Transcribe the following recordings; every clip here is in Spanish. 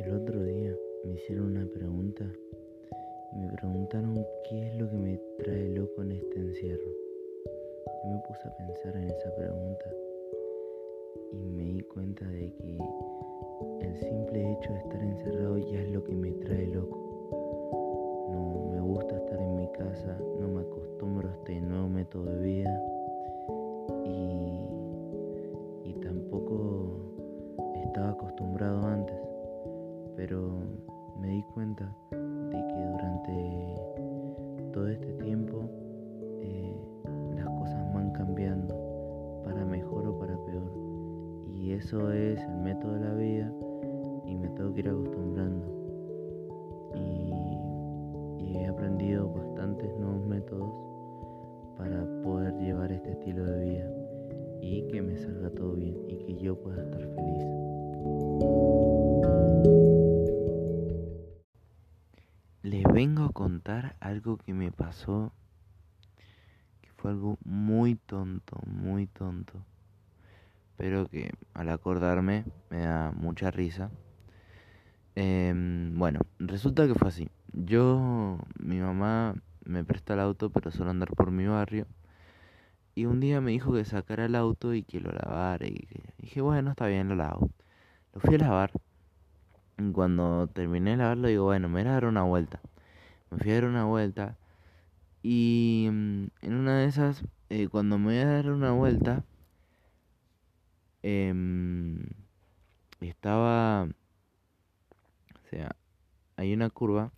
El otro día me hicieron una pregunta y me preguntaron qué es lo que me trae loco en este encierro. Yo me puse a pensar en esa pregunta y me di cuenta de que el simple hecho de estar encerrado ya es lo que me trae loco. No me gusta estar en mi casa, no me acostumbro a este nuevo método de vida y, y tampoco estaba acostumbrado antes pero me di cuenta de que durante todo este tiempo eh, las cosas van cambiando para mejor o para peor. Y eso es el método de la vida y me tengo que ir acostumbrando. Y, y he aprendido bastantes nuevos métodos para poder llevar este estilo de vida y que me salga todo bien y que yo pueda estar feliz. Vengo a contar algo que me pasó, que fue algo muy tonto, muy tonto, pero que al acordarme me da mucha risa. Em, bueno, resulta que fue así. Yo, mi mamá me presta el auto, pero solo andar por mi barrio. Y un día me dijo que sacara el auto y que lo lavara. Y dije, bueno, está bien, lo lavo. Lo fui a lavar cuando terminé de lavarlo, digo, bueno, me voy a dar una vuelta. Me fui a dar una vuelta. Y mm, en una de esas, eh, cuando me voy a dar una vuelta, em, estaba. O sea, hay una curva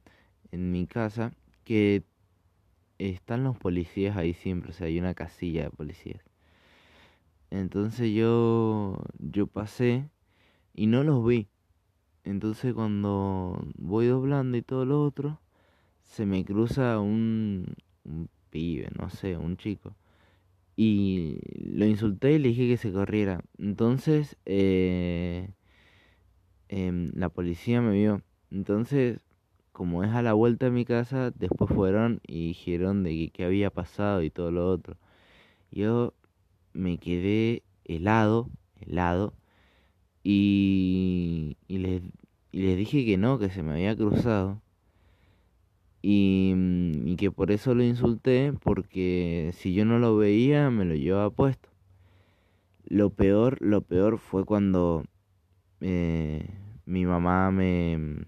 en mi casa que están los policías ahí siempre, o sea, hay una casilla de policías. Entonces yo yo pasé y no los vi. Entonces cuando voy doblando y todo lo otro, se me cruza un, pibe, no sé, un chico. Y lo insulté y le dije que se corriera. Entonces eh, em, la policía me vio. Entonces, como es a la vuelta de mi casa, después fueron y dijeron de qué había pasado y todo lo otro. Yo me quedé helado, helado, y, y, les, y les dije que no, que se me había cruzado. Y, mm, y, que por eso lo insulté, porque si yo no lo veía, me lo llevaba puesto. Lo peor, lo peor fue cuando eh, mi mamá me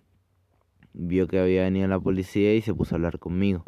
vio que había venido la policía y se puso a hablar conmigo.